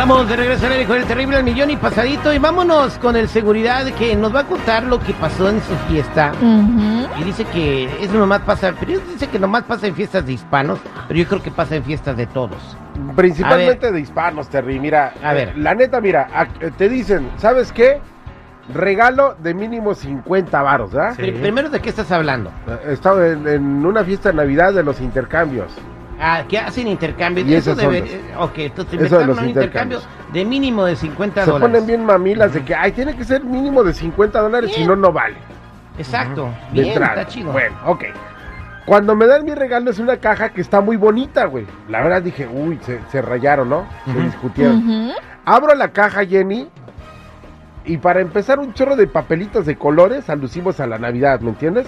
Estamos de regreso al aire con el terrible al millón y pasadito y vámonos con el seguridad que nos va a contar lo que pasó en su fiesta. Y dice que eso nomás pasa, pero dice que nomás pasa en fiestas de hispanos, pero yo creo que pasa en fiestas de todos. Principalmente de hispanos, Terry. Mira, A ver. eh, la neta, mira, a- eh, te dicen, ¿sabes qué? Regalo de mínimo 50 varos, ¿verdad? Pri- Primero, ¿de qué estás hablando? Eh, He estado en, en una fiesta de Navidad de los intercambios. Ah, que hacen intercambio. Y Eso debe- eh, ok, entonces Eso de los un intercambio intercambios. de mínimo de 50 Se dólares. ponen bien mamilas de que, ay, tiene que ser mínimo de 50 dólares, si no, no vale. Exacto. De Bien, entrada. está chido. Bueno, ok. Cuando me dan mi regalo es una caja que está muy bonita, güey. La verdad dije, uy, se, se rayaron, ¿no? Se discutieron. Abro la caja, Jenny, y para empezar un chorro de papelitos de colores alusivos a la Navidad, ¿me entiendes?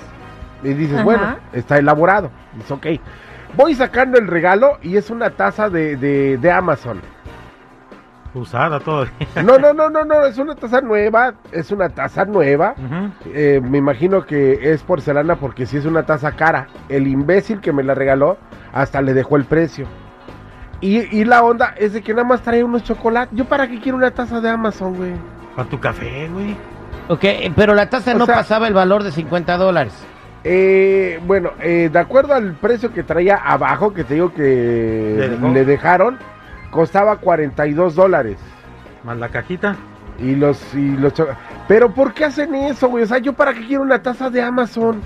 Y dices, Ajá. bueno, está elaborado. Dices, ok. Voy sacando el regalo y es una taza de, de, de Amazon. Usada todavía. No, no, no, no, no, es una taza nueva, es una taza nueva. Eh, me imagino que es porcelana porque si es una taza cara. El imbécil que me la regaló hasta le dejó el precio. Y, y la onda es de que nada más trae unos chocolates. ¿Yo para qué quiero una taza de Amazon, güey? Para tu café, güey. Ok, pero la tasa O no sea- pasaba el valor de 50 dólares. Eh, bueno, eh, de acuerdo al precio que traía abajo, que te digo que ¿Le dejaron, costaba 42 dólares. Más la cajita. Y los, y los Pero ¿por qué hacen eso, güey? O sea, ¿yo para qué quiero una taza de Amazon?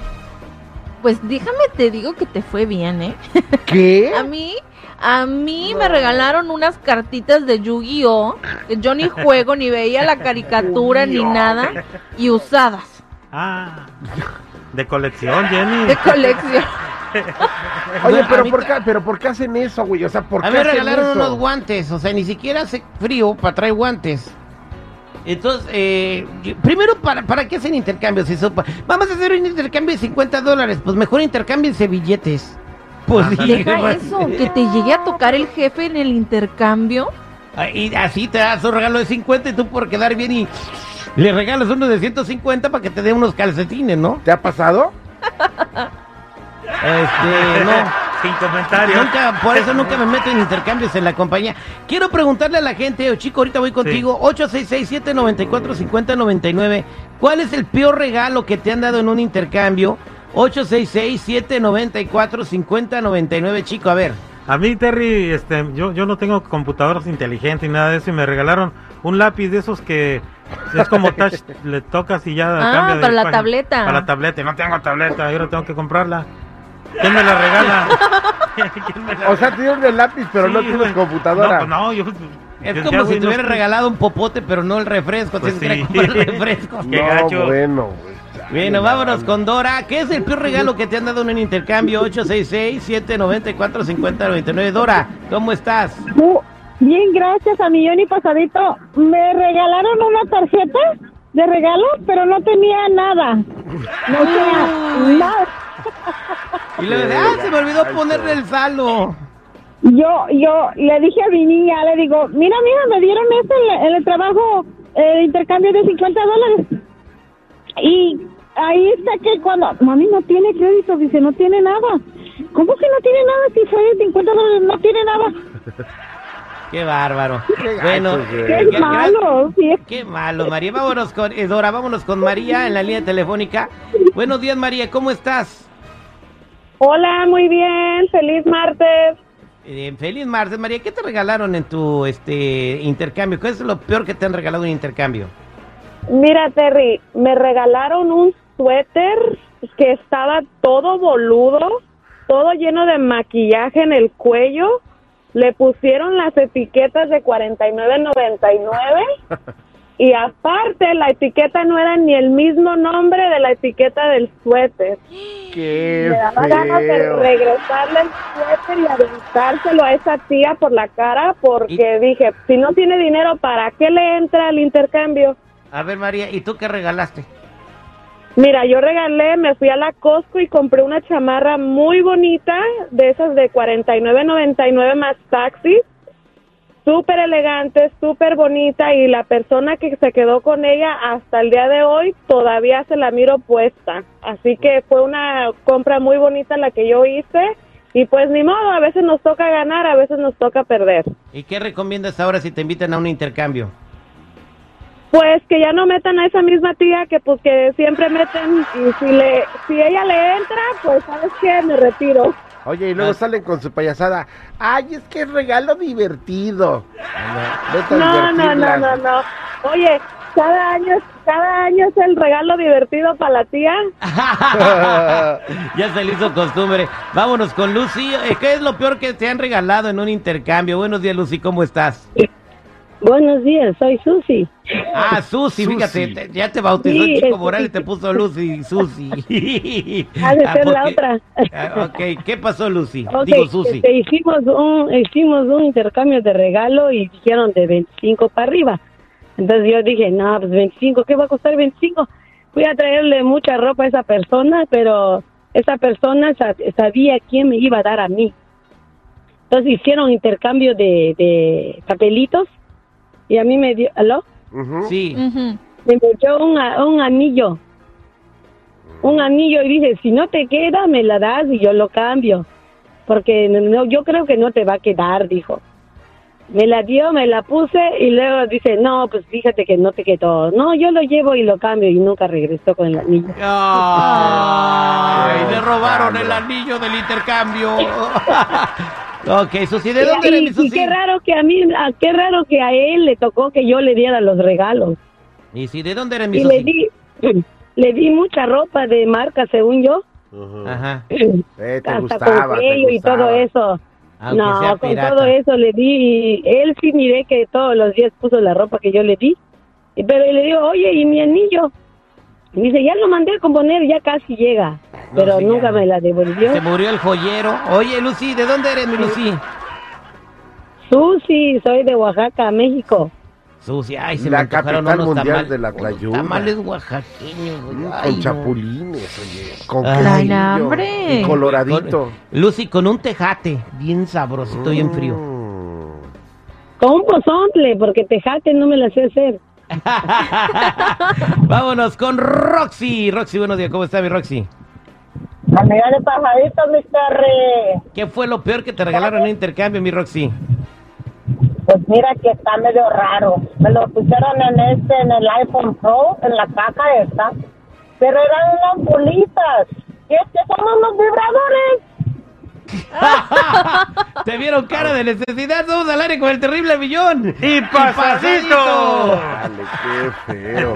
Pues déjame te digo que te fue bien, ¿eh? ¿Qué? A mí, a mí me regalaron unas cartitas de Yu-Gi-Oh! que yo ni juego, ni veía la caricatura, ni nada, y usadas, Ah. De colección, Jenny. de colección. Oye, A pero ¿por, qué, pero ¿por qué hacen eso, güey? O sea, ¿por A qué mí me hacen regalaron eso? unos guantes, o sea, ni siquiera hace frío para traer guantes. Entonces, eh, primero, ¿para, ¿para qué hacen intercambios? Eso, Vamos a hacer un intercambio de 50 dólares. Pues mejor intercámbiense billetes. Pues sí, Deja eso, que te llegue a tocar el jefe en el intercambio. ah, Y así te das un regalo de 50 y tú por quedar bien y le regalas uno de 150 para que te dé unos calcetines, ¿no? ¿Te ha pasado? Este, no. Sin comentarios. Nunca, por eso nunca me meto en intercambios en la compañía. Quiero preguntarle a la gente, oh, chico, ahorita voy contigo, 866-794-5099. ¿Cuál es el peor regalo que te han dado en un intercambio? 866-794-5099, chico, a ver. A mí, Terry, este, yo, yo no tengo computadoras inteligentes y nada de eso y me regalaron un lápiz de esos que es como touch, le tocas y ya Ah, cambia de para la página. tableta. Para la tableta, y no tengo tableta, yo ahora tengo que comprarla. ¿Quién me la regala? ¿Quién me la O sea, tienes el lápiz, pero no tienes computadora. No, pues no, yo... Es yo- como si te no hubiera estoy- regalado un popote, pero no el refresco. Pues tienes que sí. comprar el refresco. Qué no, gacho. bueno, güey. Bueno, vámonos con Dora. ¿Qué es el peor regalo que te han dado en un intercambio? 866-794-5099. Dora, ¿cómo estás? Bien, gracias a Millón y Pasadito. Me regalaron una tarjeta de regalo, pero no tenía nada. No tenía nada. Y le dije, ah, se me olvidó ponerle el saldo. Yo, yo le dije a mi niña, le digo, mira, mira, me dieron esto en el trabajo, el intercambio de 50 dólares. Y ahí está que cuando, mami, no tiene crédito, dice, no tiene nada. ¿Cómo que no tiene nada si fue de 50 dólares? No tiene nada. Qué bárbaro. Qué bueno. Qué qué malo. Qué malo, María. Vámonos con eh, Dora, vámonos con María en la línea telefónica. Buenos días, María, ¿cómo estás? Hola, muy bien. Feliz martes. Eh, feliz martes, María. ¿Qué te regalaron en tu este intercambio? ¿Qué es lo peor que te han regalado en intercambio? Mira, Terry, me regalaron un suéter que estaba todo boludo, todo lleno de maquillaje en el cuello. Le pusieron las etiquetas de 49.99 y aparte la etiqueta no era ni el mismo nombre de la etiqueta del suéter. Qué Me daba ganas de feo. regresarle el suéter y aventárselo a esa tía por la cara porque dije, si no tiene dinero, ¿para qué le entra al intercambio? A ver, María, ¿y tú qué regalaste? Mira, yo regalé, me fui a la Costco y compré una chamarra muy bonita, de esas de 49.99 más taxi, súper elegante, súper bonita y la persona que se quedó con ella hasta el día de hoy todavía se la miro puesta. Así que fue una compra muy bonita la que yo hice y pues ni modo, a veces nos toca ganar, a veces nos toca perder. ¿Y qué recomiendas ahora si te invitan a un intercambio? Pues que ya no metan a esa misma tía que pues que siempre meten y si le si ella le entra, pues sabes qué, me retiro. Oye, y luego Ah. salen con su payasada. Ay, es que es regalo divertido. No, no, no, no, no. Oye, cada año cada año es el regalo divertido para la tía. ya se le hizo costumbre. Vámonos con Lucy. Eh, ¿Qué es lo peor que te han regalado en un intercambio? Buenos días, Lucy, ¿cómo estás? Buenos días, soy Susi. Ah, Susi, Susi. fíjate, te- ya te bautizó Sí, Chico es- Morales y te puso Lucy, Susi. Ha de Ah, ser la otra. Ah, ok, ¿qué pasó, Lucy? Ok, Digo, Susi. este, hicimos un hicimos un intercambio de regalo y dijeron de 25 para arriba. Entonces yo dije, no, pues 25, ¿qué va a costar 25? Fui a traerle mucha ropa a esa persona, pero esa persona sa- sabía quién me iba a dar a mí. Entonces hicieron intercambio de, de papelitos y a mí me dio, ¿aló? Sí. Me dio un, a- un anillo. Un anillo y dice, si no te queda, me la das y yo lo cambio. Porque no, yo creo que no te va a quedar, dijo. Me la dio, me la puse y luego dice, no, pues fíjate que no te quedó. No, yo lo llevo y lo cambio y nunca regresó con el anillo. Ay, le robaron el anillo del intercambio. ok, Susi, ¿de dónde eres, y, mi y Susi? qué raro que a mí, a- qué raro que a él le tocó que yo le diera los regalos. Y sí, ¿de dónde eres, mi Y le Susi? di, le di mucha ropa de marca, según yo. Ujú. Ajá. Eh, te hasta gustaba, con te y todo eso. Aunque no, con todo eso le di y él sí miré que todos los días puso la ropa que yo le di. Pero le digo, oye, ¿y mi anillo? Y dice, ya lo mandé a componer, ya casi llega. No, Pero sí, nunca ya. me la devolvió. Se murió el joyero. Oye, Lucy, ¿de dónde eres, mi Lucy? Susi, soy de Oaxaca, México. Susi, ay, se La me capital unos mundial tamales. de la unos tlayuda. Tamales oaxaqueños, güey. Mm, Ay, con no. chapulines, oye. Con Ay. coloradito. Lucy, con un tejate, bien sabrosito, bien frío. Mm. Con un pozontle, porque tejate no me la sé hacer. Vámonos con Roxy. Roxy, buenos días, ¿cómo está mi Roxy? Amiga de pajadito, mi Terry. ¿Qué fue lo peor que te regalaron en intercambio, mi Roxy? Pues mira que está medio raro. Me lo pusieron en este, en el iPhone Pro, en la caja esta. Pero eran unas bolitas. Y es que son unos vibradores. Te vieron cara de necesidad, vamos al aire con el terrible millón. ¡Y pasadito! Dale, qué feo.